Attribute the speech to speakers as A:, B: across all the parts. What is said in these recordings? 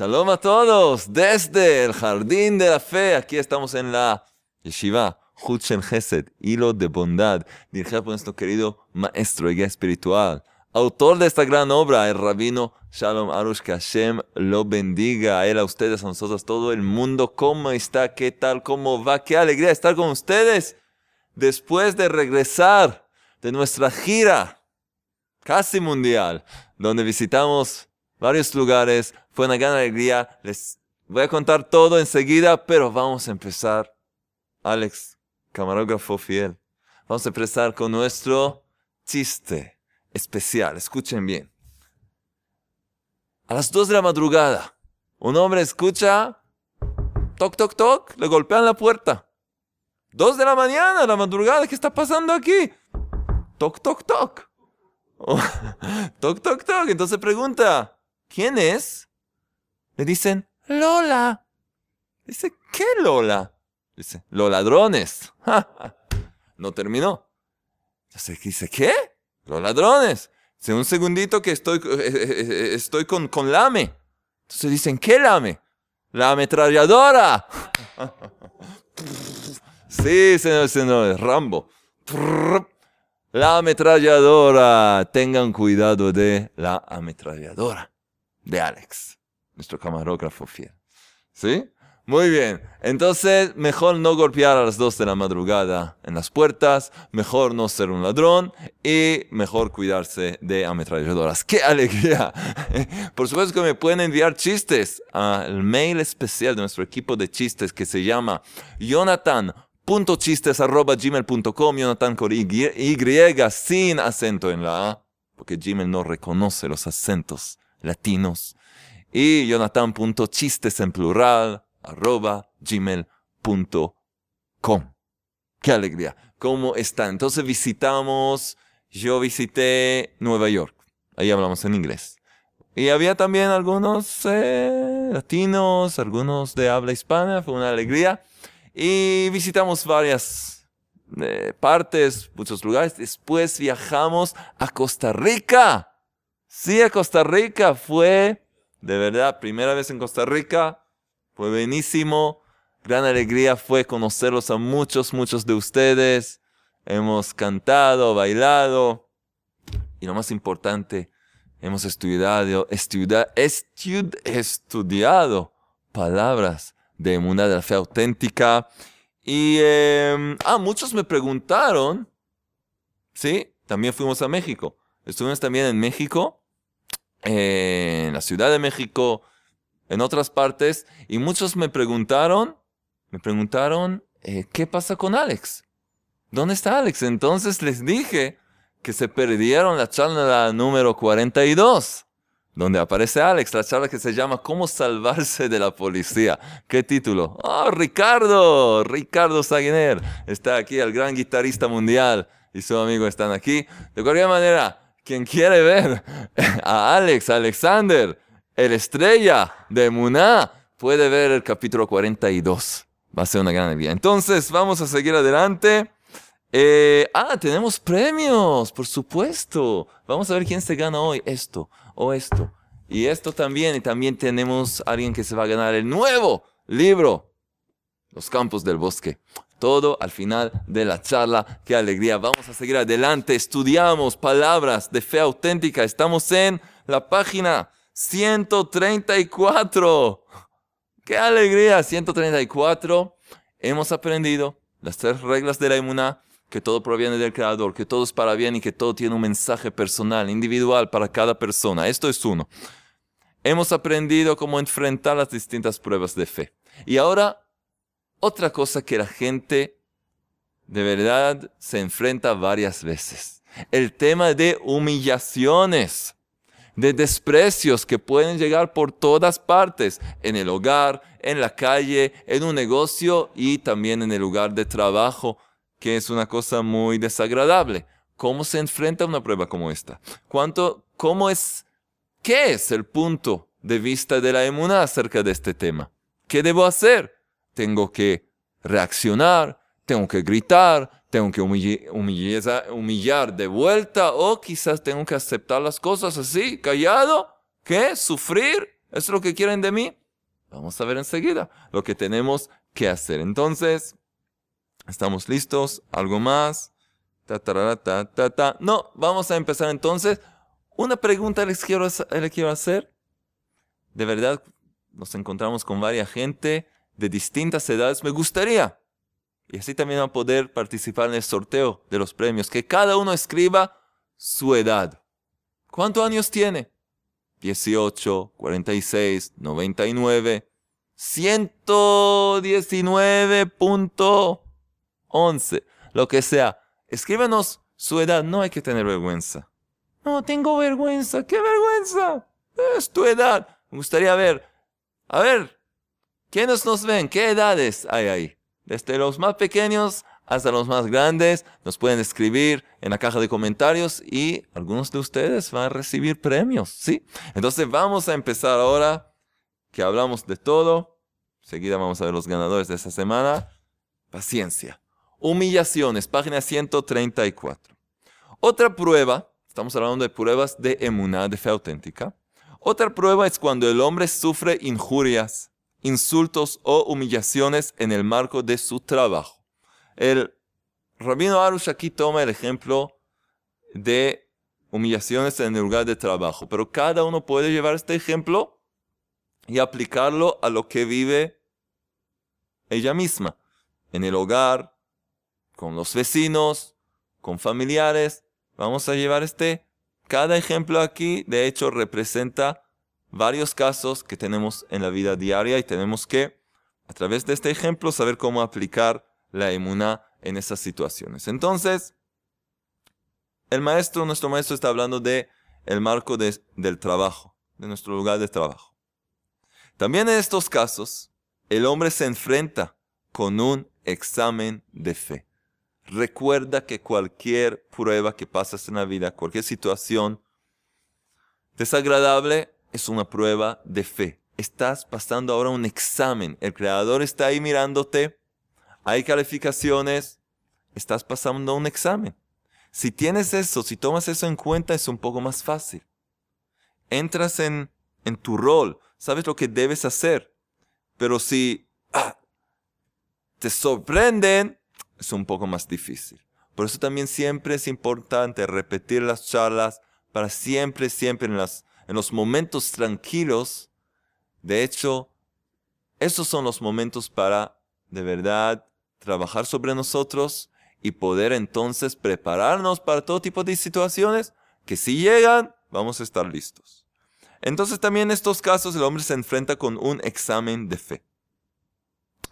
A: Shalom a todos desde el Jardín de la Fe. Aquí estamos en la Yeshiva Huchen Chesed, hilo de bondad, dirigida por nuestro querido maestro y guía espiritual, autor de esta gran obra, el rabino Shalom Arush, que Hashem lo bendiga a él, a ustedes, a nosotros, todo el mundo. ¿Cómo está? ¿Qué tal? ¿Cómo va? Qué alegría estar con ustedes después de regresar de nuestra gira casi mundial, donde visitamos varios lugares. Fue una gran alegría. Les voy a contar todo enseguida, pero vamos a empezar. Alex, camarógrafo fiel. Vamos a empezar con nuestro chiste especial. Escuchen bien. A las dos de la madrugada, un hombre escucha, toc, toc, toc, le golpean la puerta. Dos de la mañana, la madrugada, ¿qué está pasando aquí? Toc, toc, toc. toc, toc, toc. Entonces pregunta, ¿quién es? Le dicen, Lola. Dice, ¿qué Lola? Dice, los ladrones. no terminó. Entonces dice, ¿qué? Los ladrones. Dice, un segundito que estoy, eh, eh, eh, estoy con, con Lame. Entonces dicen, ¿qué Lame? La ametralladora. sí, señor, señor, Rambo. La ametralladora. Tengan cuidado de la ametralladora. De Alex, nuestro camarógrafo fiel. ¿Sí? Muy bien. Entonces, mejor no golpear a las 2 de la madrugada en las puertas, mejor no ser un ladrón y mejor cuidarse de ametralladoras. ¡Qué alegría! Por supuesto que me pueden enviar chistes al mail especial de nuestro equipo de chistes que se llama jonathan.chistes.gmail.com Jonathan con y, y sin acento en la A, porque Gmail no reconoce los acentos latinos. Y jonathan.chistes en plural arroba gmail.com. ¡Qué alegría! ¿Cómo están? Entonces visitamos, yo visité Nueva York. Ahí hablamos en inglés. Y había también algunos eh, latinos, algunos de habla hispana, fue una alegría. Y visitamos varias eh, partes, muchos lugares. Después viajamos a Costa Rica. Sí, a Costa Rica. Fue, de verdad, primera vez en Costa Rica. Fue buenísimo. Gran alegría fue conocerlos a muchos, muchos de ustedes. Hemos cantado, bailado. Y lo más importante, hemos estudiado, estudiado palabras de una de la fe auténtica. Y, em, ah, muchos me preguntaron, ¿sí? También fuimos a México. Estuvimos también en México, en la Ciudad de México, en otras partes y muchos me preguntaron, me preguntaron, eh, ¿qué pasa con Alex? ¿Dónde está Alex? Entonces les dije que se perdieron la charla número 42, donde aparece Alex, la charla que se llama ¿Cómo salvarse de la policía? ¿Qué título? Oh, Ricardo, Ricardo Saguiner, está aquí, el gran guitarrista mundial y su amigo están aquí. De cualquier manera, quien quiere ver a Alex, Alexander, el estrella de Muná puede ver el capítulo 42. Va a ser una gran alegría. Entonces, vamos a seguir adelante. Eh, ah, tenemos premios, por supuesto. Vamos a ver quién se gana hoy esto o esto. Y esto también. Y también tenemos a alguien que se va a ganar el nuevo libro, Los Campos del Bosque. Todo al final de la charla. Qué alegría. Vamos a seguir adelante. Estudiamos palabras de fe auténtica. Estamos en la página 134. ¡Qué alegría! 134. Hemos aprendido las tres reglas de la inmunidad, que todo proviene del Creador, que todo es para bien y que todo tiene un mensaje personal, individual para cada persona. Esto es uno. Hemos aprendido cómo enfrentar las distintas pruebas de fe. Y ahora, otra cosa que la gente de verdad se enfrenta varias veces. El tema de humillaciones de desprecios que pueden llegar por todas partes, en el hogar, en la calle, en un negocio y también en el lugar de trabajo, que es una cosa muy desagradable. ¿Cómo se enfrenta a una prueba como esta? ¿Cuánto, cómo es, qué es el punto de vista de la emuna acerca de este tema? ¿Qué debo hacer? ¿Tengo que reaccionar? ¿Tengo que gritar? tengo que humillar, de vuelta o quizás tengo que aceptar las cosas así, callado, ¿qué? Sufrir es lo que quieren de mí? Vamos a ver enseguida lo que tenemos que hacer. Entonces, ¿estamos listos? ¿Algo más? Ta, ta, ta, ta, No, vamos a empezar entonces. Una pregunta les quiero, les quiero hacer. De verdad, nos encontramos con varias gente de distintas edades. Me gustaría, y así también van a poder participar en el sorteo de los premios, que cada uno escriba su edad. ¿Cuántos años tiene? 18, 46, 99, 119.11, lo que sea. Escríbanos su edad, no hay que tener vergüenza. No, tengo vergüenza, ¿qué vergüenza? Es tu edad. Me gustaría ver. A ver, ¿quiénes nos ven? ¿Qué edades hay ahí? Desde los más pequeños hasta los más grandes. Nos pueden escribir en la caja de comentarios y algunos de ustedes van a recibir premios, ¿sí? Entonces vamos a empezar ahora que hablamos de todo. Enseguida vamos a ver los ganadores de esta semana. Paciencia. Humillaciones, página 134. Otra prueba, estamos hablando de pruebas de emuná, de fe auténtica. Otra prueba es cuando el hombre sufre injurias, insultos o humillaciones en el marco de su trabajo. El rabino Arush aquí toma el ejemplo de humillaciones en el lugar de trabajo, pero cada uno puede llevar este ejemplo y aplicarlo a lo que vive ella misma, en el hogar, con los vecinos, con familiares. Vamos a llevar este cada ejemplo aquí, de hecho, representa varios casos que tenemos en la vida diaria y tenemos que, a través de este ejemplo, saber cómo aplicar la emuná en esas situaciones. Entonces, el maestro, nuestro maestro está hablando de el marco del trabajo, de nuestro lugar de trabajo. También en estos casos, el hombre se enfrenta con un examen de fe. Recuerda que cualquier prueba que pasas en la vida, cualquier situación desagradable, es una prueba de fe. Estás pasando ahora un examen. El creador está ahí mirándote. Hay calificaciones. Estás pasando un examen. Si tienes eso, si tomas eso en cuenta, es un poco más fácil. Entras en, en tu rol. Sabes lo que debes hacer. Pero si ah, te sorprenden, es un poco más difícil. Por eso también siempre es importante repetir las charlas para siempre, siempre en, las, en los momentos tranquilos. De hecho, esos son los momentos para de verdad trabajar sobre nosotros y poder entonces prepararnos para todo tipo de situaciones que si llegan, vamos a estar listos. Entonces también en estos casos el hombre se enfrenta con un examen de fe.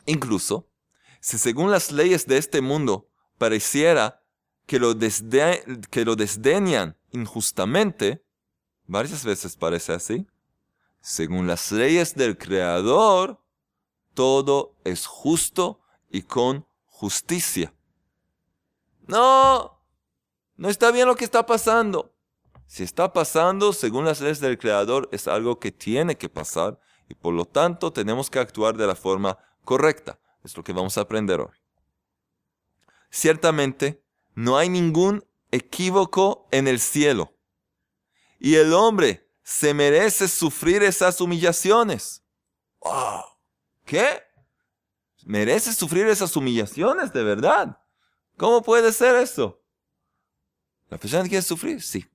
A: Incluso si según las leyes de este mundo pareciera que lo, que lo desdeñan injustamente, varias veces parece así, según las leyes del Creador, todo es justo y con justicia. No, no está bien lo que está pasando. Si está pasando, según las leyes del Creador, es algo que tiene que pasar y por lo tanto tenemos que actuar de la forma correcta. Es lo que vamos a aprender hoy. Ciertamente, no hay ningún equívoco en el cielo. Y el hombre se merece sufrir esas humillaciones. ¿Qué? ¿Merece sufrir esas humillaciones de verdad? ¿Cómo puede ser eso? ¿La persona quiere sufrir? Sí.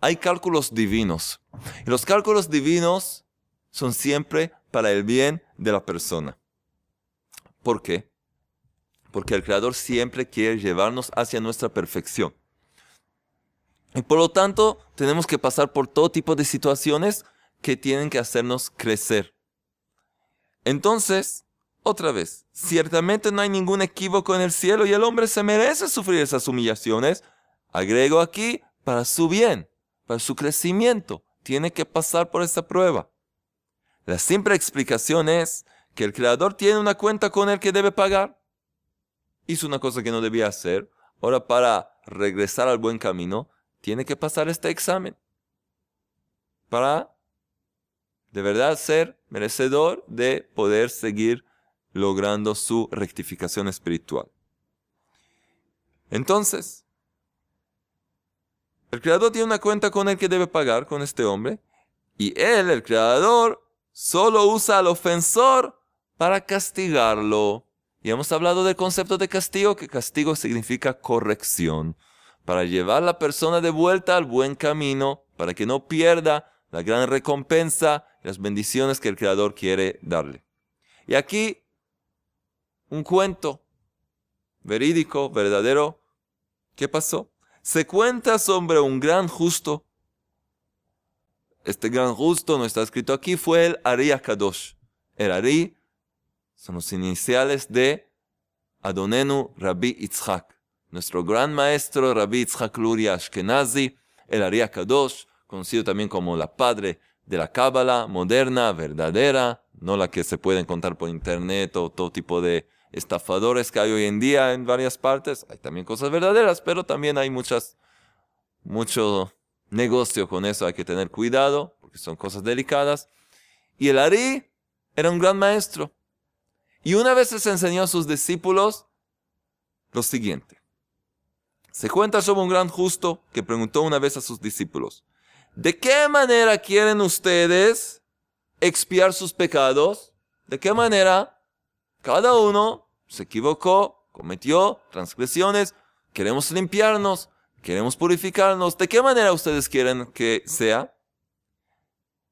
A: Hay cálculos divinos. Y los cálculos divinos son siempre para el bien de la persona. ¿Por qué? Porque el Creador siempre quiere llevarnos hacia nuestra perfección. Y por lo tanto, tenemos que pasar por todo tipo de situaciones que tienen que hacernos crecer. Entonces, otra vez, ciertamente no hay ningún equívoco en el cielo y el hombre se merece sufrir esas humillaciones. Agrego aquí, para su bien, para su crecimiento. Tiene que pasar por esa prueba. La simple explicación es que el creador tiene una cuenta con el que debe pagar. Hizo una cosa que no debía hacer. Ahora para regresar al buen camino, tiene que pasar este examen. Para de verdad ser merecedor de poder seguir logrando su rectificación espiritual. Entonces, el creador tiene una cuenta con el que debe pagar, con este hombre, y él, el creador, solo usa al ofensor para castigarlo. Y hemos hablado del concepto de castigo, que castigo significa corrección, para llevar a la persona de vuelta al buen camino, para que no pierda la gran recompensa y las bendiciones que el Creador quiere darle. Y aquí un cuento verídico, verdadero. ¿Qué pasó? Se cuenta sobre un gran justo. Este gran justo, no está escrito aquí, fue el Ari Akadosh. El Ari son los iniciales de Adonenu Rabbi Yitzhak. Nuestro gran maestro Rabbi Yitzhak Luria Ashkenazi, el Ari Akadosh, conocido también como la padre de la Cábala moderna, verdadera, no la que se puede encontrar por internet o todo tipo de estafadores que hay hoy en día en varias partes. Hay también cosas verdaderas, pero también hay muchas, mucho negocio con eso. Hay que tener cuidado, porque son cosas delicadas. Y el Ari era un gran maestro. Y una vez les enseñó a sus discípulos lo siguiente. Se cuenta sobre un gran justo que preguntó una vez a sus discípulos, ¿de qué manera quieren ustedes expiar sus pecados? ¿De qué manera? Cada uno se equivocó, cometió transgresiones, queremos limpiarnos, queremos purificarnos. ¿De qué manera ustedes quieren que sea?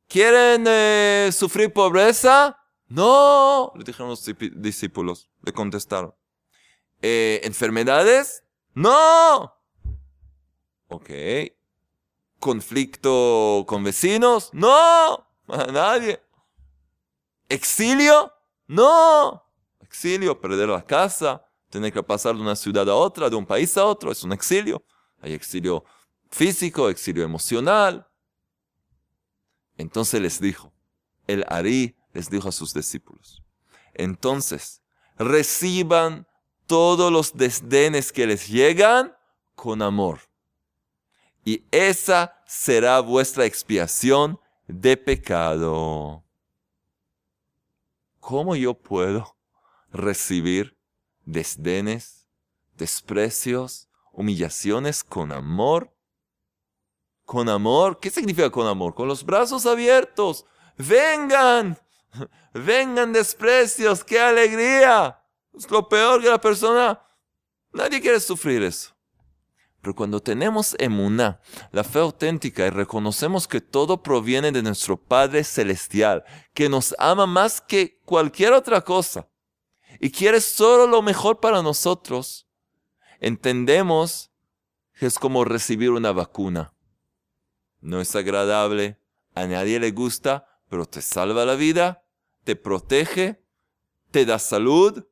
A: ¿Quieren eh, sufrir pobreza? No, le dijeron los discípulos, le contestaron. Eh, ¿Enfermedades? No. Ok. ¿Conflicto con vecinos? No, a nadie. ¿Exilio? No exilio, perder la casa, tener que pasar de una ciudad a otra, de un país a otro, es un exilio. Hay exilio físico, exilio emocional. Entonces les dijo, el Ari les dijo a sus discípulos, entonces reciban todos los desdenes que les llegan con amor. Y esa será vuestra expiación de pecado. ¿Cómo yo puedo recibir desdenes, desprecios, humillaciones con amor. Con amor, ¿qué significa con amor? Con los brazos abiertos. Vengan, vengan desprecios, qué alegría. Es lo peor que la persona, nadie quiere sufrir eso. Pero cuando tenemos emuná, la fe auténtica, y reconocemos que todo proviene de nuestro Padre Celestial, que nos ama más que cualquier otra cosa, y quiere solo lo mejor para nosotros, entendemos que es como recibir una vacuna. No es agradable, a nadie le gusta, pero te salva la vida, te protege, te da salud,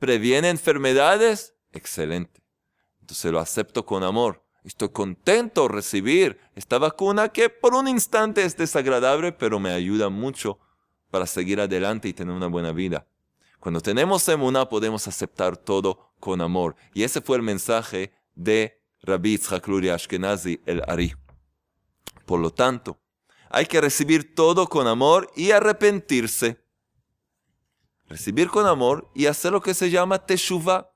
A: previene enfermedades. Excelente. Entonces lo acepto con amor. Estoy contento de recibir esta vacuna que por un instante es desagradable, pero me ayuda mucho para seguir adelante y tener una buena vida. Cuando tenemos emuná podemos aceptar todo con amor. Y ese fue el mensaje de Rabbi Yitzhak Ashkenazi, el Ari. Por lo tanto, hay que recibir todo con amor y arrepentirse. Recibir con amor y hacer lo que se llama teshuva,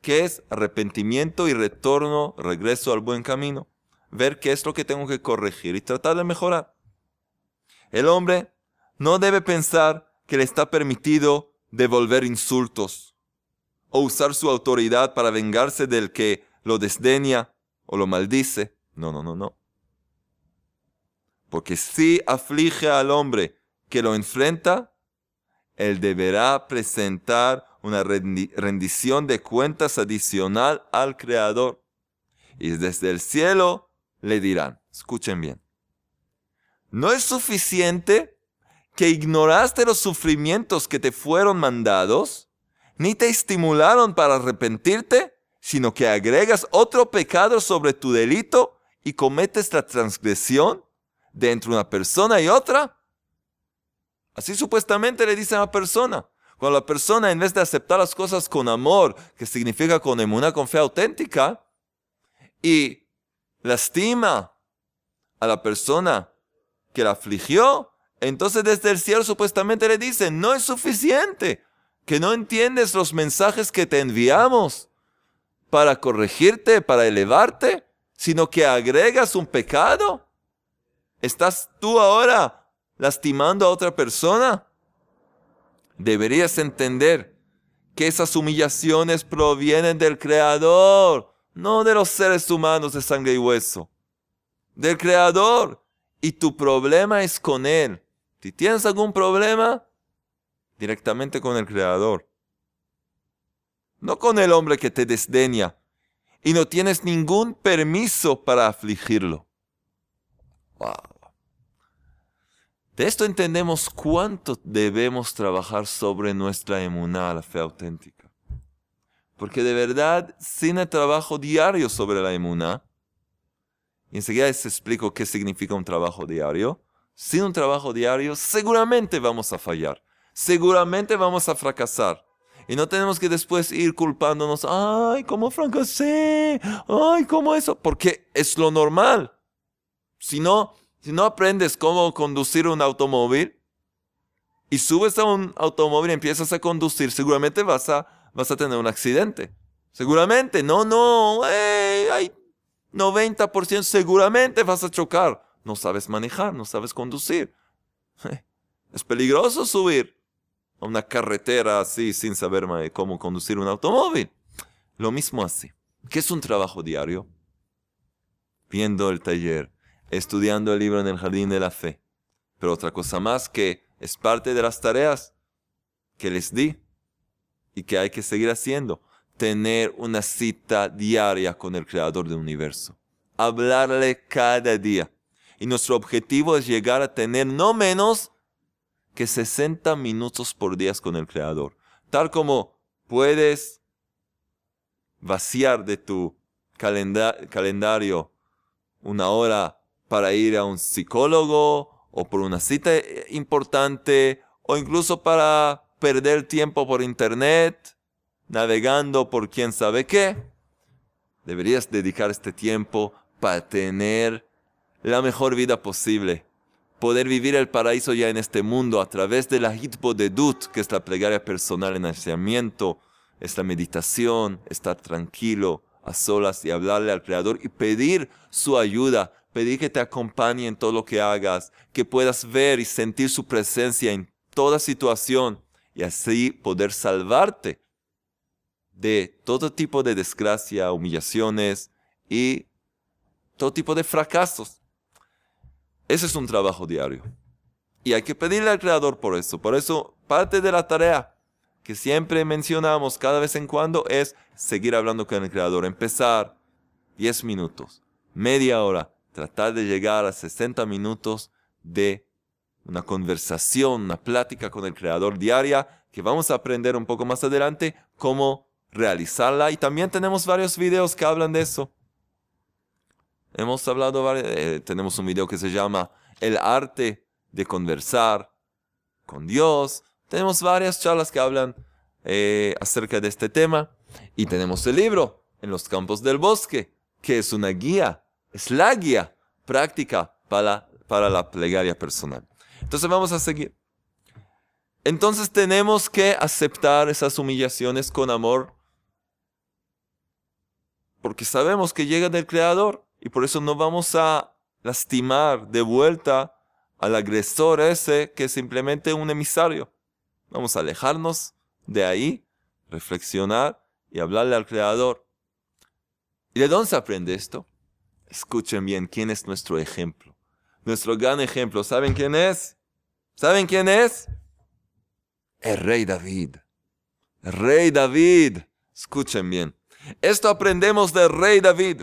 A: que es arrepentimiento y retorno, regreso al buen camino. Ver qué es lo que tengo que corregir y tratar de mejorar. El hombre no debe pensar que le está permitido devolver insultos o usar su autoridad para vengarse del que lo desdeña o lo maldice. No, no, no, no. Porque si aflige al hombre que lo enfrenta, él deberá presentar una rendición de cuentas adicional al Creador. Y desde el cielo le dirán, escuchen bien, no es suficiente que ignoraste los sufrimientos que te fueron mandados, ni te estimularon para arrepentirte, sino que agregas otro pecado sobre tu delito y cometes la transgresión de entre una persona y otra? Así supuestamente le dice a la persona. Cuando la persona, en vez de aceptar las cosas con amor, que significa con emuna, con fe auténtica, y lastima a la persona que la afligió, entonces desde el cielo supuestamente le dicen, no es suficiente, que no entiendes los mensajes que te enviamos para corregirte, para elevarte, sino que agregas un pecado. ¿Estás tú ahora lastimando a otra persona? Deberías entender que esas humillaciones provienen del Creador, no de los seres humanos de sangre y hueso, del Creador. Y tu problema es con Él. Si tienes algún problema, directamente con el Creador. No con el hombre que te desdeña. Y no tienes ningún permiso para afligirlo. De esto entendemos cuánto debemos trabajar sobre nuestra emuná, la fe auténtica. Porque de verdad, sin el trabajo diario sobre la emuná, y enseguida les explico qué significa un trabajo diario, sin un trabajo diario seguramente vamos a fallar, seguramente vamos a fracasar. Y no tenemos que después ir culpándonos, ay, ¿cómo fracasé? Ay, ¿cómo eso? Porque es lo normal. Si no, si no aprendes cómo conducir un automóvil y subes a un automóvil y empiezas a conducir, seguramente vas a, vas a tener un accidente. Seguramente, no, no, hay 90% seguramente vas a chocar. No sabes manejar, no sabes conducir. Es peligroso subir a una carretera así sin saber cómo conducir un automóvil. Lo mismo así. ¿Qué es un trabajo diario? Viendo el taller, estudiando el libro en el jardín de la fe. Pero otra cosa más que es parte de las tareas que les di y que hay que seguir haciendo. Tener una cita diaria con el Creador del universo. Hablarle cada día. Y nuestro objetivo es llegar a tener no menos que 60 minutos por día con el Creador. Tal como puedes vaciar de tu calendario una hora para ir a un psicólogo o por una cita eh, importante o incluso para perder tiempo por internet, navegando por quién sabe qué. Deberías dedicar este tiempo para tener la mejor vida posible. Poder vivir el paraíso ya en este mundo a través de la de Dut, que es la plegaria personal en aislamiento, es la meditación, estar tranquilo, a solas y hablarle al Creador y pedir su ayuda pedir que te acompañe en todo lo que hagas, que puedas ver y sentir su presencia en toda situación y así poder salvarte de todo tipo de desgracia, humillaciones y todo tipo de fracasos. Ese es un trabajo diario. Y hay que pedirle al Creador por eso. Por eso, parte de la tarea que siempre mencionamos cada vez en cuando es seguir hablando con el Creador. Empezar 10 minutos, media hora, tratar de llegar a 60 minutos de una conversación, una plática con el creador diaria, que vamos a aprender un poco más adelante cómo realizarla. Y también tenemos varios videos que hablan de eso. Hemos hablado, eh, tenemos un video que se llama El arte de conversar con Dios. Tenemos varias charlas que hablan eh, acerca de este tema. Y tenemos el libro, En los campos del bosque, que es una guía es la guía práctica para, para la plegaria personal. Entonces vamos a seguir. Entonces tenemos que aceptar esas humillaciones con amor porque sabemos que llega del Creador y por eso no vamos a lastimar de vuelta al agresor ese que es simplemente un emisario. Vamos a alejarnos de ahí, reflexionar y hablarle al Creador. ¿Y de dónde se aprende esto? Escuchen bien, ¿quién es nuestro ejemplo? Nuestro gran ejemplo, ¿saben quién es? ¿Saben quién es? El rey David. Rey David. Escuchen bien. Esto aprendemos del rey David.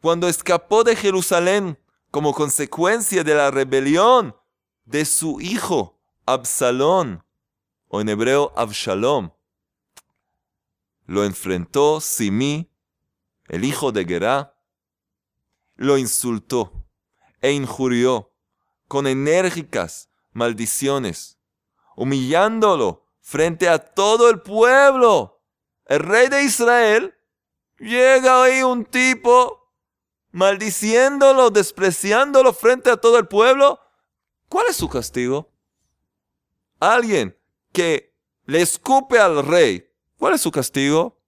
A: Cuando escapó de Jerusalén como consecuencia de la rebelión de su hijo Absalón, o en hebreo Absalom, lo enfrentó Simi, el hijo de Gerá, lo insultó e injurió con enérgicas maldiciones, humillándolo frente a todo el pueblo. El rey de Israel llega ahí un tipo maldiciéndolo, despreciándolo frente a todo el pueblo. ¿Cuál es su castigo? Alguien que le escupe al rey. ¿Cuál es su castigo?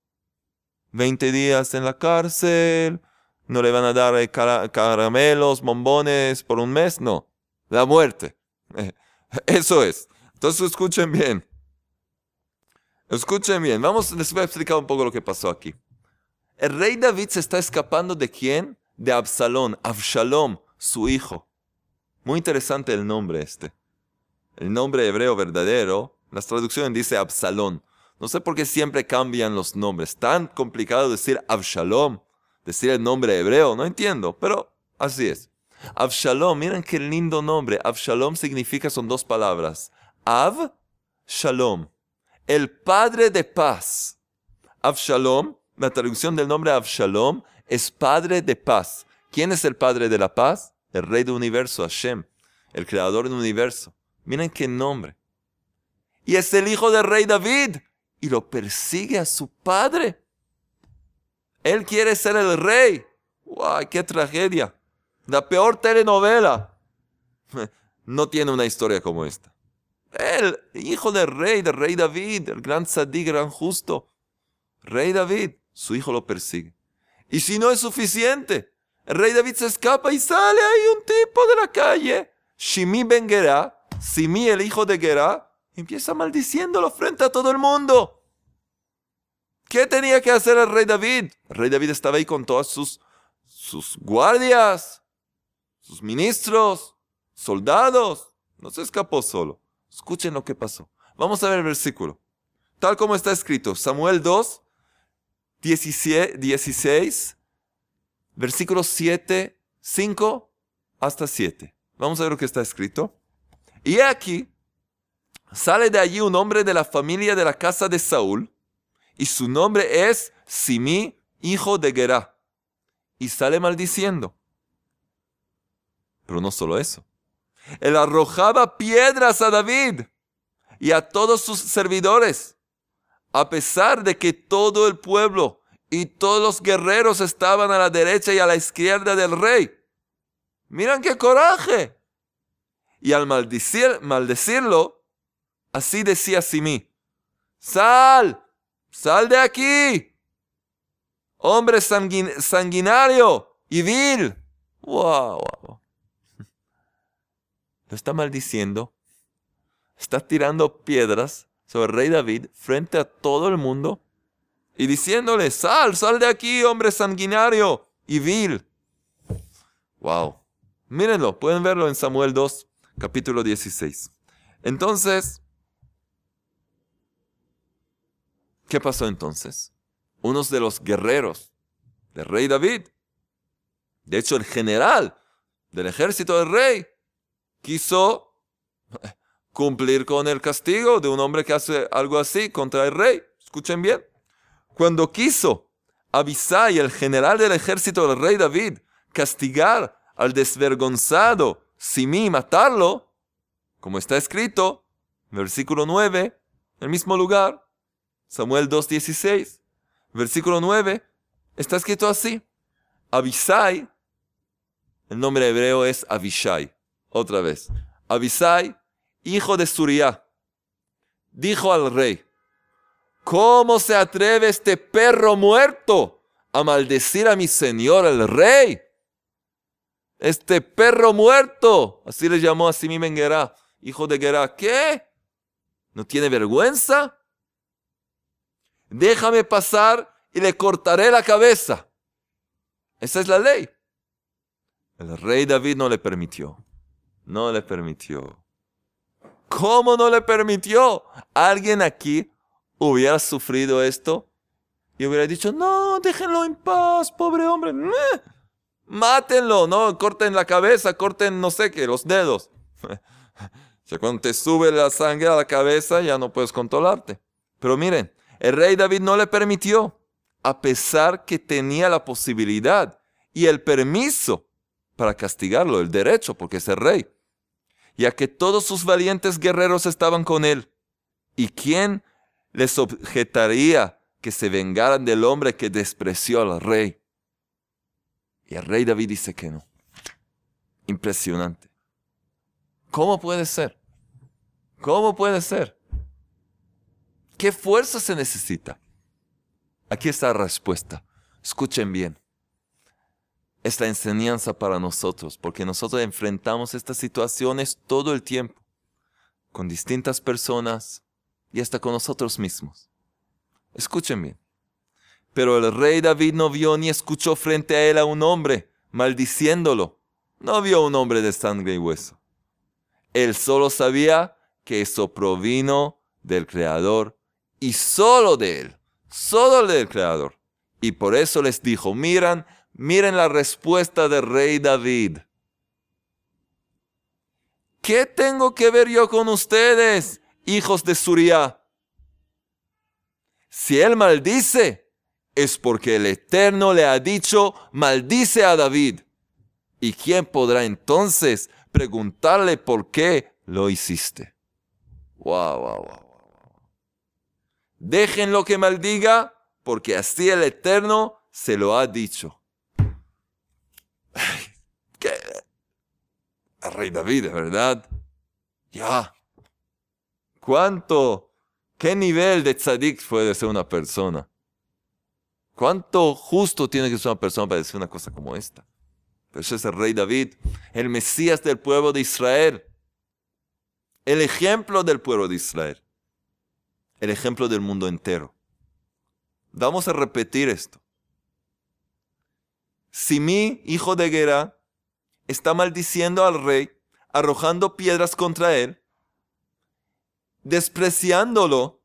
A: Veinte días en la cárcel, no le van a dar eh, caramelos, bombones por un mes, no. La muerte. Eso es. Entonces escuchen bien. Escuchen bien. Vamos, les voy a explicar un poco lo que pasó aquí. El rey David se está escapando de quién? De Absalón, Absalom, su hijo. Muy interesante el nombre este. El nombre hebreo verdadero, las traducciones dice Absalón. No sé por qué siempre cambian los nombres. Tan complicado decir Absalom, decir el nombre hebreo, no entiendo, pero así es. Absalom, miren qué lindo nombre. Absalom significa, son dos palabras. Av, Shalom. El padre de paz. Absalom, la traducción del nombre Absalom, es padre de paz. ¿Quién es el padre de la paz? El rey del universo, Hashem, el creador del universo. Miren qué nombre. Y es el hijo del rey David. Y lo persigue a su padre. Él quiere ser el rey. ¡Wow! ¡Qué tragedia! La peor telenovela. No tiene una historia como esta. El hijo del rey, del rey David, el gran sadí, gran justo. Rey David, su hijo lo persigue. Y si no es suficiente, el rey David se escapa y sale ahí un tipo de la calle, Shimi Ben Gerá, Simi el hijo de Gerá, empieza maldiciéndolo frente a todo el mundo. ¿Qué tenía que hacer el rey David? El rey David estaba ahí con todas sus, sus guardias, sus ministros, soldados. No se escapó solo. Escuchen lo que pasó. Vamos a ver el versículo. Tal como está escrito, Samuel 2, 16, versículos 7, 5 hasta 7. Vamos a ver lo que está escrito. Y aquí sale de allí un hombre de la familia de la casa de Saúl, y su nombre es Simi, hijo de Gerá. Y sale maldiciendo. Pero no solo eso. Él arrojaba piedras a David y a todos sus servidores, a pesar de que todo el pueblo y todos los guerreros estaban a la derecha y a la izquierda del rey. Miran qué coraje. Y al maldecir, maldecirlo, así decía Simí, sal, sal de aquí, hombre sanguinario y vil. Wow. Lo está maldiciendo, está tirando piedras sobre el rey David frente a todo el mundo y diciéndole, sal, sal de aquí, hombre sanguinario y vil. Wow. Mírenlo, pueden verlo en Samuel 2, capítulo 16. Entonces, ¿qué pasó entonces? Unos de los guerreros del rey David, de hecho el general del ejército del rey, quiso cumplir con el castigo de un hombre que hace algo así contra el rey. Escuchen bien. Cuando quiso Abisai, el general del ejército del rey David, castigar al desvergonzado Simí, matarlo, como está escrito, versículo 9, el mismo lugar, Samuel 2.16, versículo 9, está escrito así. Abisai, el nombre hebreo es Abishai, otra vez. Abisai, hijo de Suriah, dijo al rey, ¿Cómo se atreve este perro muerto a maldecir a mi señor el rey? Este perro muerto, así le llamó a Simí Gerá, hijo de Gerá, ¿qué? ¿No tiene vergüenza? Déjame pasar y le cortaré la cabeza. Esa es la ley. El rey David no le permitió. No le permitió. ¿Cómo no le permitió? Alguien aquí hubiera sufrido esto y hubiera dicho, no, déjenlo en paz, pobre hombre. Mátenlo, no, corten la cabeza, corten no sé qué, los dedos. o cuando te sube la sangre a la cabeza ya no puedes controlarte. Pero miren, el rey David no le permitió, a pesar que tenía la posibilidad y el permiso para castigarlo, el derecho, porque es el rey, ya que todos sus valientes guerreros estaban con él. ¿Y quién les objetaría que se vengaran del hombre que despreció al rey. Y el rey David dice que no. Impresionante. ¿Cómo puede ser? ¿Cómo puede ser? ¿Qué fuerza se necesita? Aquí está la respuesta. Escuchen bien. es la enseñanza para nosotros, porque nosotros enfrentamos estas situaciones todo el tiempo, con distintas personas y hasta con nosotros mismos. Escuchen bien. Pero el rey David no vio ni escuchó frente a él a un hombre maldiciéndolo. No vio un hombre de sangre y hueso. Él solo sabía que eso provino del Creador y solo de él, solo del Creador. Y por eso les dijo, miran, miren la respuesta del rey David. ¿Qué tengo que ver yo con ustedes, hijos de Suria? Si él maldice, es porque el Eterno le ha dicho, maldice a David. ¿Y quién podrá entonces preguntarle por qué lo hiciste? Wow, wow, wow. Déjenlo que maldiga, porque así el Eterno se lo ha dicho. ¿Qué? El rey David, ¿verdad? Ya. ¿Cuánto? ¿Qué nivel de tzadik puede ser una persona? ¿Cuánto justo tiene que ser una persona para decir una cosa como esta? Pero ese es el rey David, el Mesías del pueblo de Israel, el ejemplo del pueblo de Israel, el ejemplo del mundo entero. Vamos a repetir esto. Si mi hijo de guerra está maldiciendo al rey, arrojando piedras contra él, despreciándolo,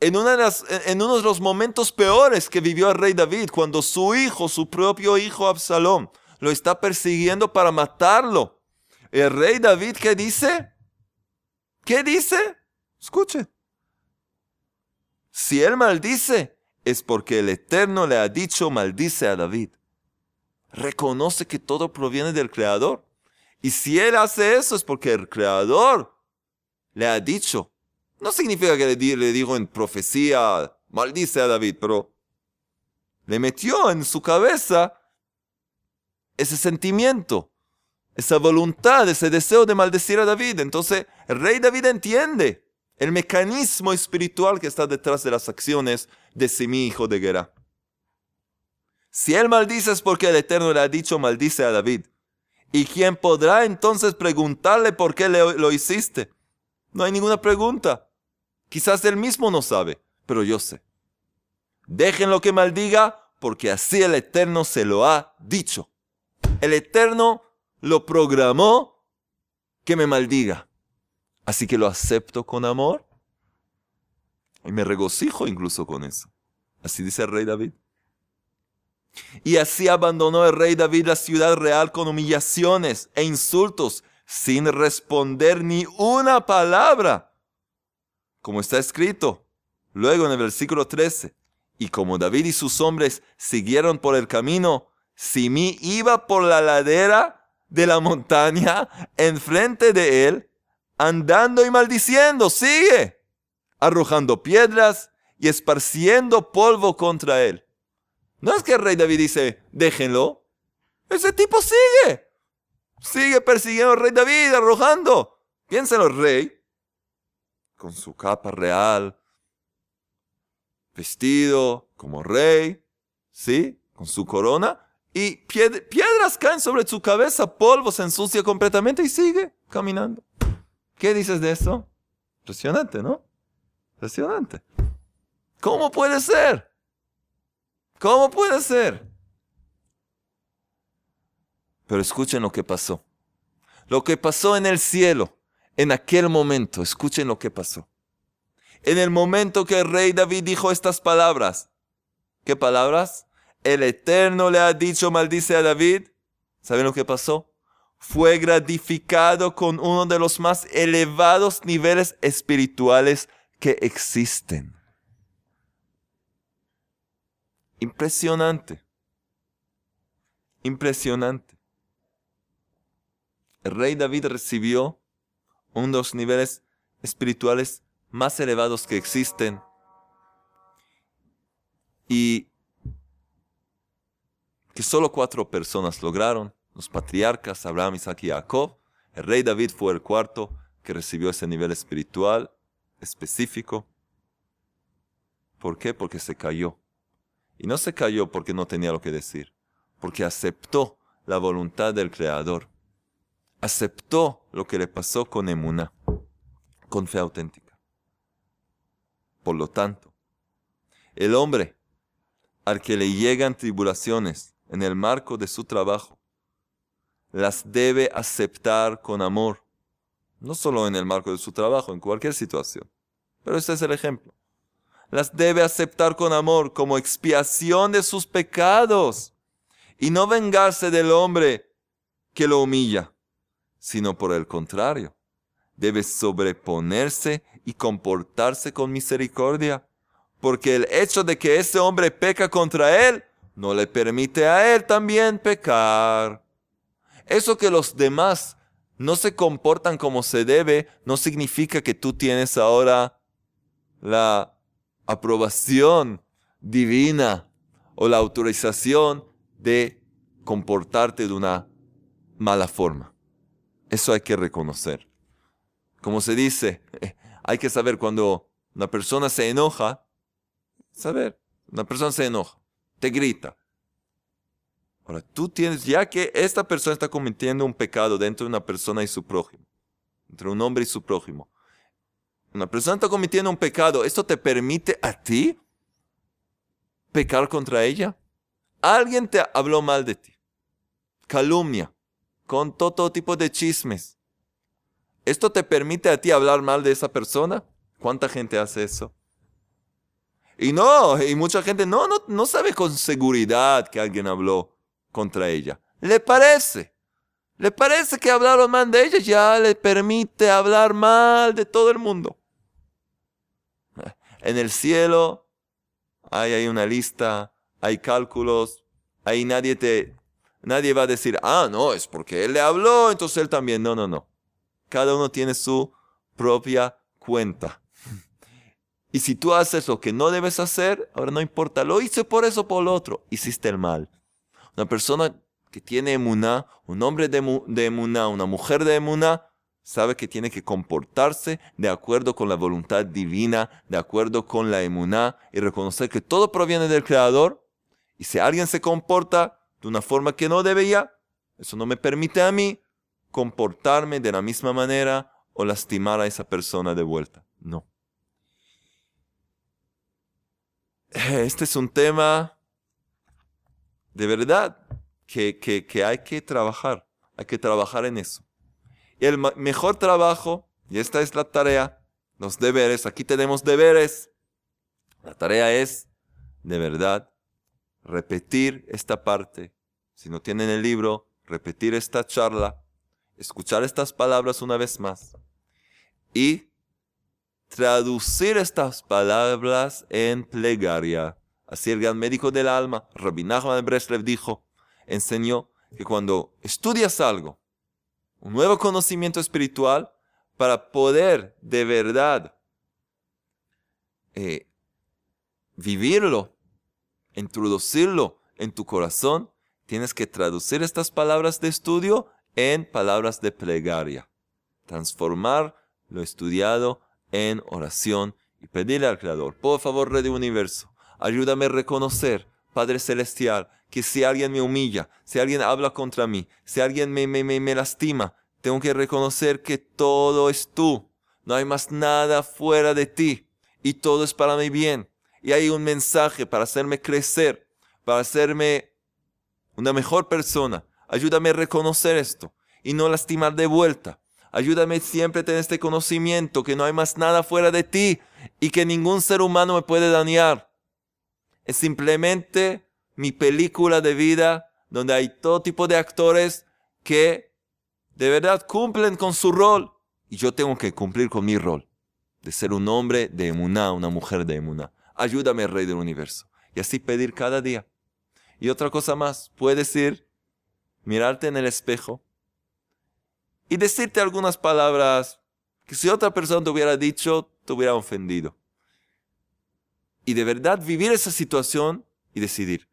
A: en, uno de los momentos peores que vivió el rey David, cuando su hijo, su propio hijo Absalón, lo está persiguiendo para matarlo. El rey David, ¿qué dice? ¿Qué dice? Escuche. Si él maldice, es porque el Eterno le ha dicho maldice a David. Reconoce que todo proviene del Creador. Y si él hace eso es porque el Creador le ha dicho no significa que le, dijo en profecía, maldice a David, pero le metió en su cabeza ese sentimiento, esa voluntad, ese deseo de maldecir a David. Entonces el rey David entiende el mecanismo espiritual que está detrás de las acciones de Simi, hijo de Gera. Si él maldice es porque el Eterno le ha dicho maldice a David. ¿Y quién podrá entonces preguntarle por qué lo hiciste? No hay ninguna pregunta. Quizás él mismo no sabe, pero yo sé. Déjenlo que maldiga, porque así el Eterno se lo ha dicho. El Eterno lo programó que me maldiga. Así que lo acepto con amor y me regocijo incluso con eso. Así dice el rey David. Y así abandonó el rey David la ciudad real con humillaciones e insultos, sin responder ni una palabra como está escrito. Luego en el versículo 13, y como David y sus hombres siguieron por el camino, Simi iba por la ladera de la montaña enfrente de él, andando y maldiciendo, sigue, arrojando piedras y esparciendo polvo contra él. No es que el rey David dice, déjenlo. Ese tipo sigue. Sigue persiguiendo al rey David, arrojando. Piénselo, rey con su capa real, vestido como rey, ¿sí? Con su corona, y piedras caen sobre su cabeza, polvo se ensucia completamente y sigue caminando. ¿Qué dices de eso? Impresionante, ¿no? Impresionante. ¿Cómo puede ser? ¿Cómo puede ser? Pero escuchen lo que pasó. Lo que pasó en el cielo en aquel momento, escuchen lo que pasó. En el momento que el rey David dijo estas palabras, ¿qué palabras? El Eterno le ha dicho, maldice a David. ¿Saben lo que pasó? Fue gratificado con uno de los más elevados niveles espirituales que existen. Impresionante. Impresionante. El rey David recibió uno de los niveles espirituales más elevados que existen. Y que solo cuatro personas lograron, los patriarcas Abraham, Isaac y Jacob. El rey David fue el cuarto que recibió ese nivel espiritual específico. ¿Por qué? Porque se cayó. Y no se cayó porque no tenía lo que decir, porque aceptó la voluntad del Creador. Aceptó lo que le pasó con Emuná, con fe auténtica. Por lo tanto, el hombre al que le llegan tribulaciones en el marco de su trabajo, las debe aceptar con amor, no solo en el marco de su trabajo, en cualquier situación. Pero este es el ejemplo. Las debe aceptar con amor como expiación de sus pecados y no vengarse del hombre que lo humilla, sino por el contrario, debe sobreponerse y comportarse con misericordia, porque el hecho de que ese hombre peca contra él no le permite a él también pecar. Eso que los demás no se comportan como se debe no significa que tú tienes ahora la aprobación divina o la autorización de comportarte de una mala forma. Eso hay que reconocer. Como se dice, hay que saber cuando una persona se enoja, saber, una persona se enoja, te grita. Ahora, tú tienes, ya que esta persona está cometiendo un pecado dentro de una persona y su prójimo, entre un hombre y su prójimo, una persona está cometiendo un pecado, ¿esto te permite a ti pecar contra ella? Alguien te habló mal de ti. Calumnia. Contó todo tipo de chismes. ¿Esto te permite a ti hablar mal de esa persona? ¿Cuánta gente hace eso? Y no, y mucha gente no, no, no sabe con seguridad que alguien habló contra ella. Le parece. Le parece que hablaron mal de ella ya le permite hablar mal de todo el mundo. En el cielo hay, hay una lista hay cálculos, ahí nadie te, nadie va a decir, ah, no, es porque él le habló, entonces él también. No, no, no. Cada uno tiene su propia cuenta. Y si tú haces lo que no debes hacer, ahora no importa, lo hice por eso por lo otro, hiciste el mal. Una persona que tiene emuná, un hombre de, de emuná, una mujer de emuná, sabe que tiene que comportarse de acuerdo con la voluntad divina, de acuerdo con la emuná, y reconocer que todo proviene del Creador y si alguien se comporta de una forma que no debía, eso no me permite a mí comportarme de la misma manera o lastimar a esa persona de vuelta. No. Este es un tema de verdad que, que, hay que trabajar. Hay que trabajar en eso. Y el mejor trabajo, y esta es la tarea, los deberes, aquí tenemos deberes. La tarea es, de verdad, repetir esta parte, si no tienen el libro, repetir esta charla, escuchar estas palabras una vez más y traducir estas palabras en plegaria. Así el gran médico del alma, Rabbi Nachman Breslev, dijo, enseñó que cuando estudias algo, un nuevo conocimiento espiritual, para poder de verdad eh, vivirlo introducirlo en tu corazón, tienes que traducir estas palabras de estudio en palabras de plegaria. Transformar lo estudiado en oración y pedirle al Creador, por favor, Rey de Universo, ayúdame a reconocer, Padre Celestial, que si alguien me humilla, si alguien habla contra mí, si alguien me, me, me, me lastima, tengo que reconocer que todo es tú. No hay más nada fuera de ti y todo es para mi bien y hay un mensaje para hacerme crecer, para hacerme una mejor persona. Ayúdame a reconocer esto y no lastimar de vuelta. Ayúdame siempre a tener este conocimiento que no hay más nada fuera de ti y que ningún ser humano me puede dañar. Es simplemente mi película de vida donde hay todo tipo de actores que de verdad cumplen con su rol y yo tengo que cumplir con mi rol de ser un hombre de emuná, una mujer de emuná ayúdame, Rey del Universo. Y así pedir cada día. Y otra cosa más, puedes ir, mirarte en el espejo y decirte algunas palabras que si otra persona te hubiera dicho, te hubiera ofendido. Y de verdad vivir esa situación y decidir.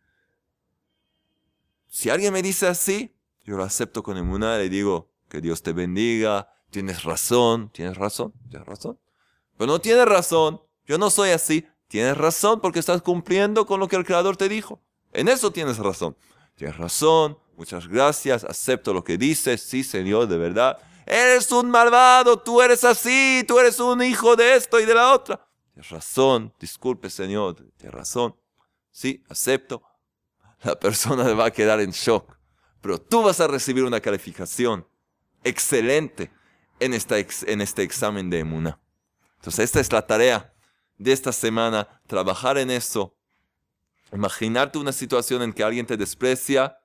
A: Si alguien me dice así, yo lo acepto con emuná y digo, que Dios te bendiga, tienes razón, tienes razón, tienes razón. Pero no tienes razón, yo no soy así, Tienes razón porque estás cumpliendo con lo que el Creador te dijo. En eso tienes razón. tienes razón, muchas gracias, acepto lo que dices, sí, Señor, de verdad. Eres un malvado, tú eres así, tú eres un hijo de esto y de la otra. Tienes razón, disculpe, Señor, tienes razón. Sí, acepto. La persona va a quedar en shock, pero tú vas a recibir una calificación excelente en, esta en este examen de Emuna. Entonces, esta es la tarea de esta semana, trabajar en eso, imaginarte una situación en que alguien te desprecia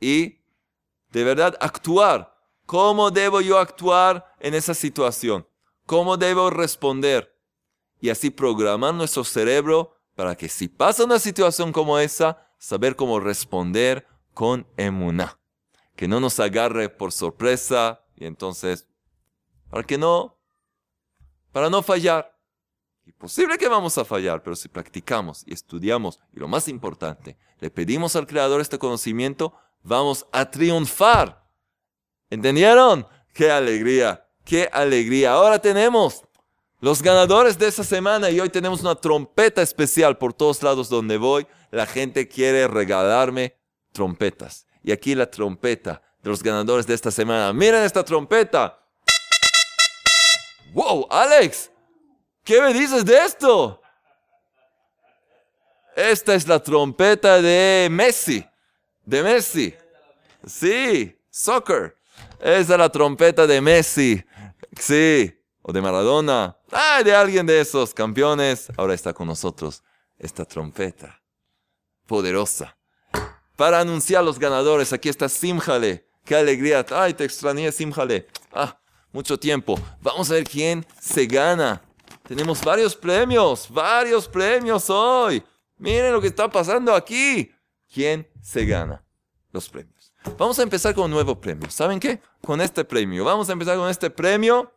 A: y de verdad actuar. ¿Cómo debo yo actuar en esa situación? ¿Cómo debo responder? Y así programar nuestro cerebro para que si pasa una situación como esa, saber cómo responder con emuná. Que no nos agarre por sorpresa y entonces, para que no, para no fallar. Y posible que vamos a fallar, pero si practicamos y estudiamos, y lo más importante, le pedimos al Creador este conocimiento, vamos a triunfar. ¿Entendieron? ¡Qué alegría! ¡Qué alegría! Ahora tenemos los ganadores de esa semana y hoy tenemos una trompeta especial por todos lados donde voy. La gente quiere regalarme trompetas. Y aquí la trompeta de los ganadores de esta semana. Miren esta trompeta. ¡Wow, Alex! ¿Qué me dices de esto? Esta es la trompeta de Messi. De Messi. Sí, soccer. Esa es la trompeta de Messi. Sí. O de Maradona. Ah, de alguien de esos campeones. Ahora está con nosotros esta trompeta. Poderosa. Para anunciar los ganadores, aquí está Simjale. Qué alegría. Ay, te extrañé, Simjale. Ah, mucho tiempo. Vamos a ver quién se gana tenemos varios premios, varios premios hoy. Miren lo que está pasando aquí. ¿Quién se gana los premios? Vamos a empezar con un nuevo premio. ¿Saben qué? Con este premio. Vamos a empezar con este premio,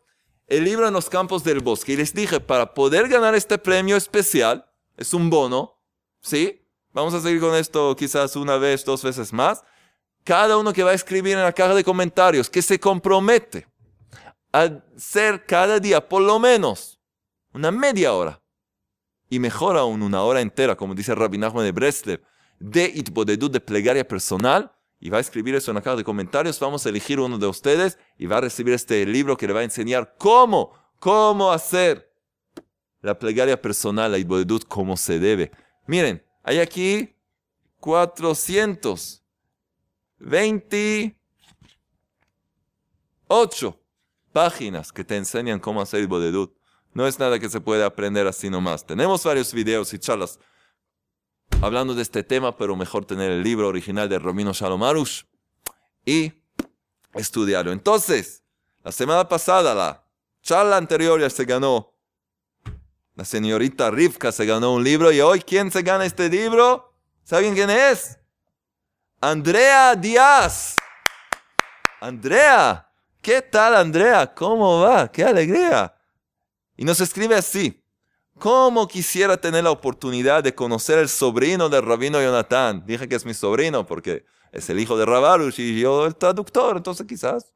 A: el libro en los campos del bosque. Y les dije, para poder ganar este premio especial, es un bono, ¿sí? Vamos a seguir con esto quizás una vez, dos veces más. Cada uno que va a escribir en la caja de comentarios, que se compromete a ser cada día por lo menos una media hora. Y mejor aún una hora entera, como dice Rabbi de Breslev, de itbodedut, de plegaria personal, y va a escribir eso en la caja de comentarios. Vamos a elegir uno de ustedes y va a recibir este libro que le va a enseñar cómo, cómo hacer la plegaria personal, la itbodedut, como se debe. Miren, hay aquí 428 páginas que te enseñan cómo hacer itbodedut. No es nada que se puede aprender así nomás. Tenemos varios videos y charlas hablando de este tema, pero mejor tener el libro original de Romino Shalom Arush y estudiarlo. Entonces, la semana pasada, la charla anterior ya se ganó. La señorita Rivka se ganó un libro y hoy, ¿quién se gana este libro? ¿Saben quién es? Andrea Díaz. Andrea, ¿qué tal Andrea? ¿Cómo va? ¡Qué alegría! Y nos escribe así. ¿Cómo quisiera tener la oportunidad de conocer el sobrino del rabino Jonathan? Dije que es mi sobrino porque es el hijo de Rabarush y yo el traductor, entonces quizás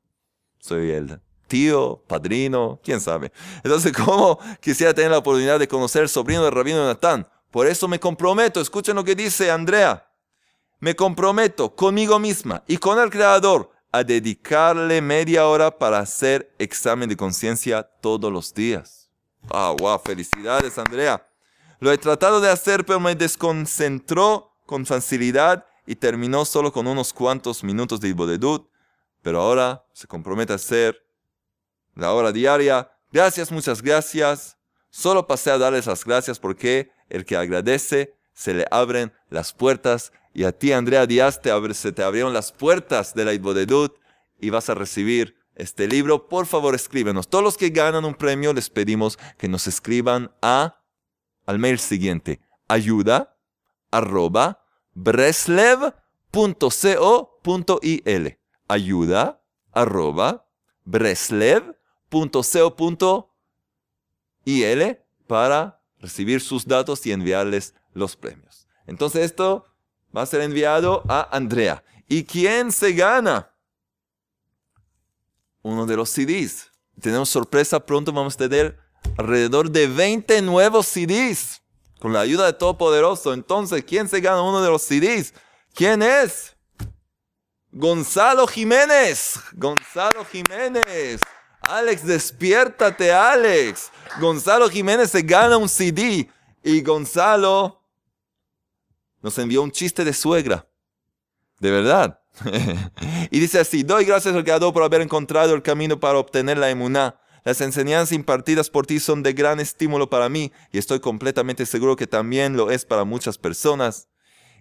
A: soy el tío, padrino, quién sabe. Entonces, ¿cómo quisiera tener la oportunidad de conocer el sobrino del rabino Jonathan? Por eso me comprometo, escuchen lo que dice Andrea. Me comprometo conmigo misma y con el Creador a dedicarle media hora para hacer examen de conciencia todos los días. Ah, wow, felicidades, Andrea. Lo he tratado de hacer, pero me desconcentró con facilidad y terminó solo con unos cuantos minutos de ibodedut. Pero ahora se compromete a hacer la hora diaria. Gracias, muchas gracias. Solo pasé a darles las gracias porque el que agradece se le abren las puertas. Y a ti, Andrea Díaz, te se te abrieron las puertas de la ibodedut y vas a recibir este libro, por favor escríbenos. Todos los que ganan un premio les pedimos que nos escriban a, al mail siguiente, ayuda arroba breslev.co.il. Ayuda arroba breslev.co.il para recibir sus datos y enviarles los premios. Entonces esto va a ser enviado a Andrea. ¿Y quién se gana? Uno de los CDs. Tenemos sorpresa, pronto vamos a tener alrededor de 20 nuevos CDs con la ayuda de Todopoderoso. Entonces, ¿quién se gana uno de los CDs? ¿Quién es? Gonzalo Jiménez. Gonzalo Jiménez. Alex, despiértate, Alex. Gonzalo Jiménez se gana un CD. Y Gonzalo nos envió un chiste de suegra. De verdad. Y dice así, doy gracias al Creador por haber encontrado el camino para obtener la emuná. Las enseñanzas impartidas por ti son de gran estímulo para mí y estoy completamente seguro que también lo es para muchas personas.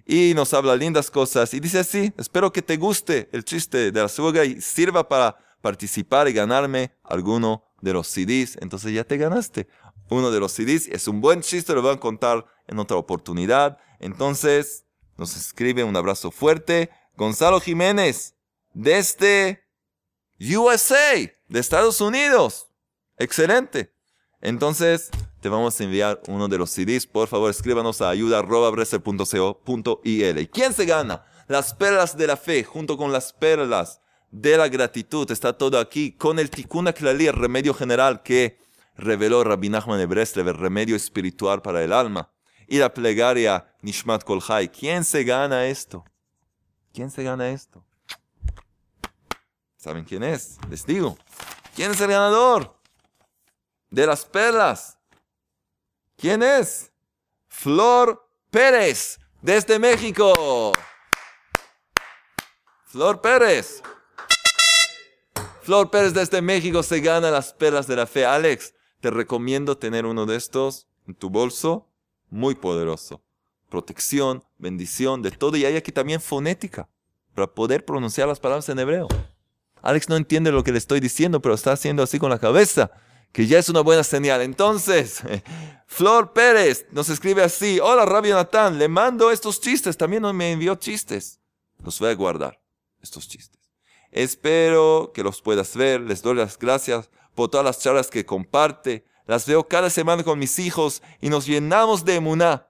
A: Y nos habla lindas cosas y dice así, espero que te guste el chiste de la suegra y sirva para participar y ganarme alguno de los CDs. Entonces ya te ganaste uno de los CDs. Es un buen chiste, lo voy a contar en otra oportunidad. Entonces nos escribe un abrazo fuerte. Gonzalo Jiménez, desde USA, de Estados Unidos. Excelente. Entonces, te vamos a enviar uno de los CDs. Por favor, escríbanos a ayuda.bresel.co.il. ¿Quién se gana? Las perlas de la fe, junto con las perlas de la gratitud. Está todo aquí con el Tikkun Klali, remedio general que reveló Rabbi Nachman de Breslev, el remedio espiritual para el alma. Y la plegaria Nishmat Kolhai. ¿Quién se gana esto? ¿Quién se gana esto? ¿Saben quién es? Les digo. ¿Quién es el ganador? De las perlas. ¿Quién es? Flor Pérez, desde México. Flor Pérez. Flor Pérez desde México se gana las perlas de la fe. Alex, te recomiendo tener uno de estos en tu bolso. Muy poderoso. Protección, bendición, de todo. Y hay aquí también fonética para poder pronunciar las palabras en hebreo. Alex no entiende lo que le estoy diciendo, pero está haciendo así con la cabeza, que ya es una buena señal. Entonces, Flor Pérez nos escribe así, hola Rabio Natán, le mando estos chistes, también me envió chistes. Los voy a guardar, estos chistes. Espero que los puedas ver, les doy las gracias por todas las charlas que comparte. Las veo cada semana con mis hijos y nos llenamos de emuná.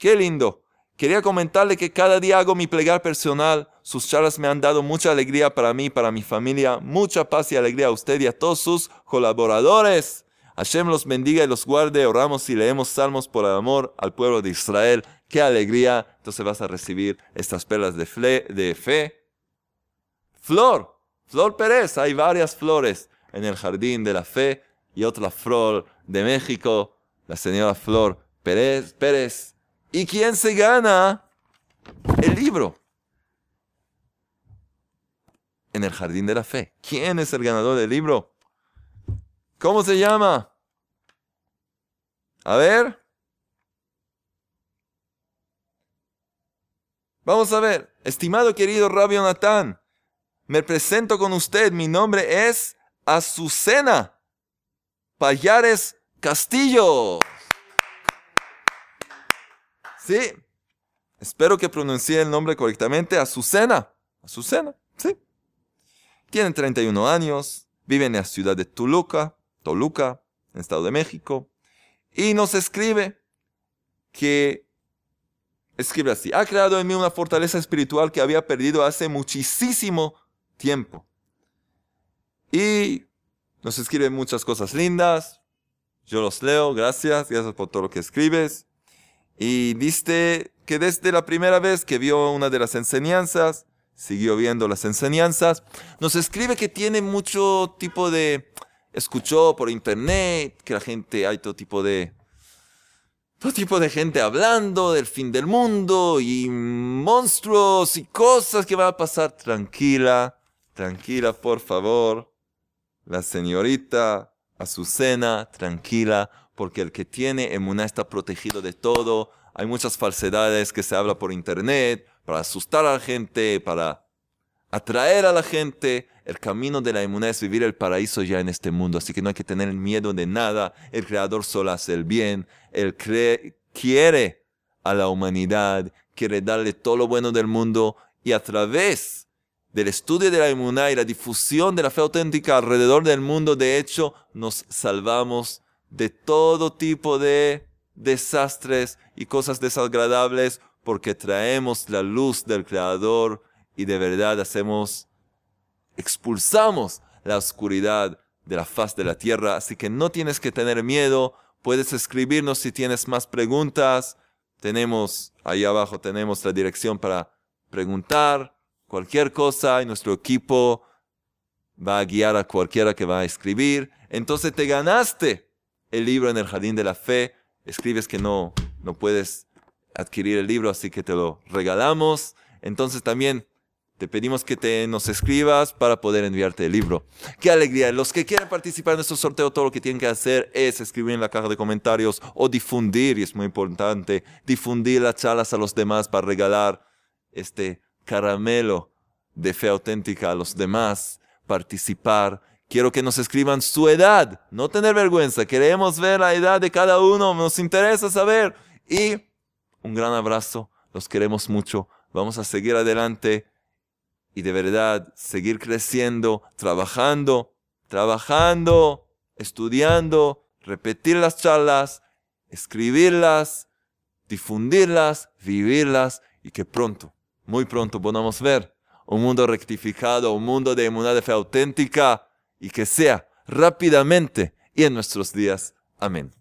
A: Qué lindo. Quería comentarle que cada día hago mi plegar personal. Sus charlas me han dado mucha alegría para mí, para mi familia, mucha paz y alegría a usted y a todos sus colaboradores. Hashem los bendiga y los guarde. Oramos y leemos salmos por el amor al pueblo de Israel. Qué alegría. Entonces vas a recibir estas perlas de, de fe. Flor, Flor Pérez. Hay varias flores en el jardín de la fe y otra flor de México, la señora Flor Pérez. Pérez. ¿Y quién se gana el libro? En el jardín de la fe. ¿Quién es el ganador del libro? ¿Cómo se llama? A ver. Vamos a ver. Estimado querido Rabio Natán, me presento con usted. Mi nombre es Azucena Payares Castillo. Sí, espero que pronuncie el nombre correctamente. Azucena. Azucena, sí. Tiene 31 años, vive en la ciudad de Toluca, Toluca, en el Estado de México, y nos escribe que, escribe así, ha creado en mí una fortaleza espiritual que había perdido hace muchísimo tiempo. Y nos escribe muchas cosas lindas. Yo los leo, gracias, gracias por todo lo que escribes. Y dice que desde la primera vez que vio una de las enseñanzas, siguió viendo las enseñanzas, nos escribe que tiene mucho tipo de... Escuchó por internet que la gente, hay todo tipo de... Todo tipo de gente hablando del fin del mundo y monstruos y cosas que van a pasar. Tranquila, tranquila, por favor. La señorita Azucena, tranquila, porque el que tiene emuná está protegido de todo. Hay muchas falsedades que se habla por internet para asustar a la gente, para atraer a la gente. El camino de la emuná es vivir el paraíso ya en este mundo, así que no hay que tener miedo de nada. El Creador solo hace el bien. Él quiere a la humanidad, quiere darle todo lo bueno del mundo y a través del estudio de la inmunidad y la difusión de la fe auténtica alrededor del mundo, de hecho, nos salvamos de todo tipo de desastres y cosas desagradables porque traemos la luz del Creador y de verdad hacemos, expulsamos la oscuridad de la faz de la tierra. Así que no tienes que tener miedo, puedes escribirnos si tienes más preguntas. Tenemos, ahí abajo tenemos la dirección para preguntar cualquier cosa y nuestro equipo va a guiar a cualquiera que va a escribir. Entonces te ganaste el libro en el jardín de la fe. Escribes que no, no puedes adquirir el libro, así que te lo regalamos. Entonces también te pedimos que te, nos escribas para poder enviarte el libro. ¡Qué alegría! Los que quieren participar en este sorteo, todo lo que tienen que hacer es escribir en la caja de comentarios o difundir, y es muy importante, difundir las charlas a los demás para regalar este caramelo de fe auténtica a los demás, participar. Quiero que nos escriban su edad, no tener vergüenza, queremos ver la edad de cada uno, nos interesa saber. Y un gran abrazo, los queremos mucho, vamos a seguir adelante y de verdad seguir creciendo, trabajando, trabajando, estudiando, repetir las charlas, escribirlas, difundirlas, vivirlas y que pronto, muy pronto podamos ver un mundo rectificado, un mundo de inmunidad de fe auténtica y que sea rápidamente y en nuestros días. Amén.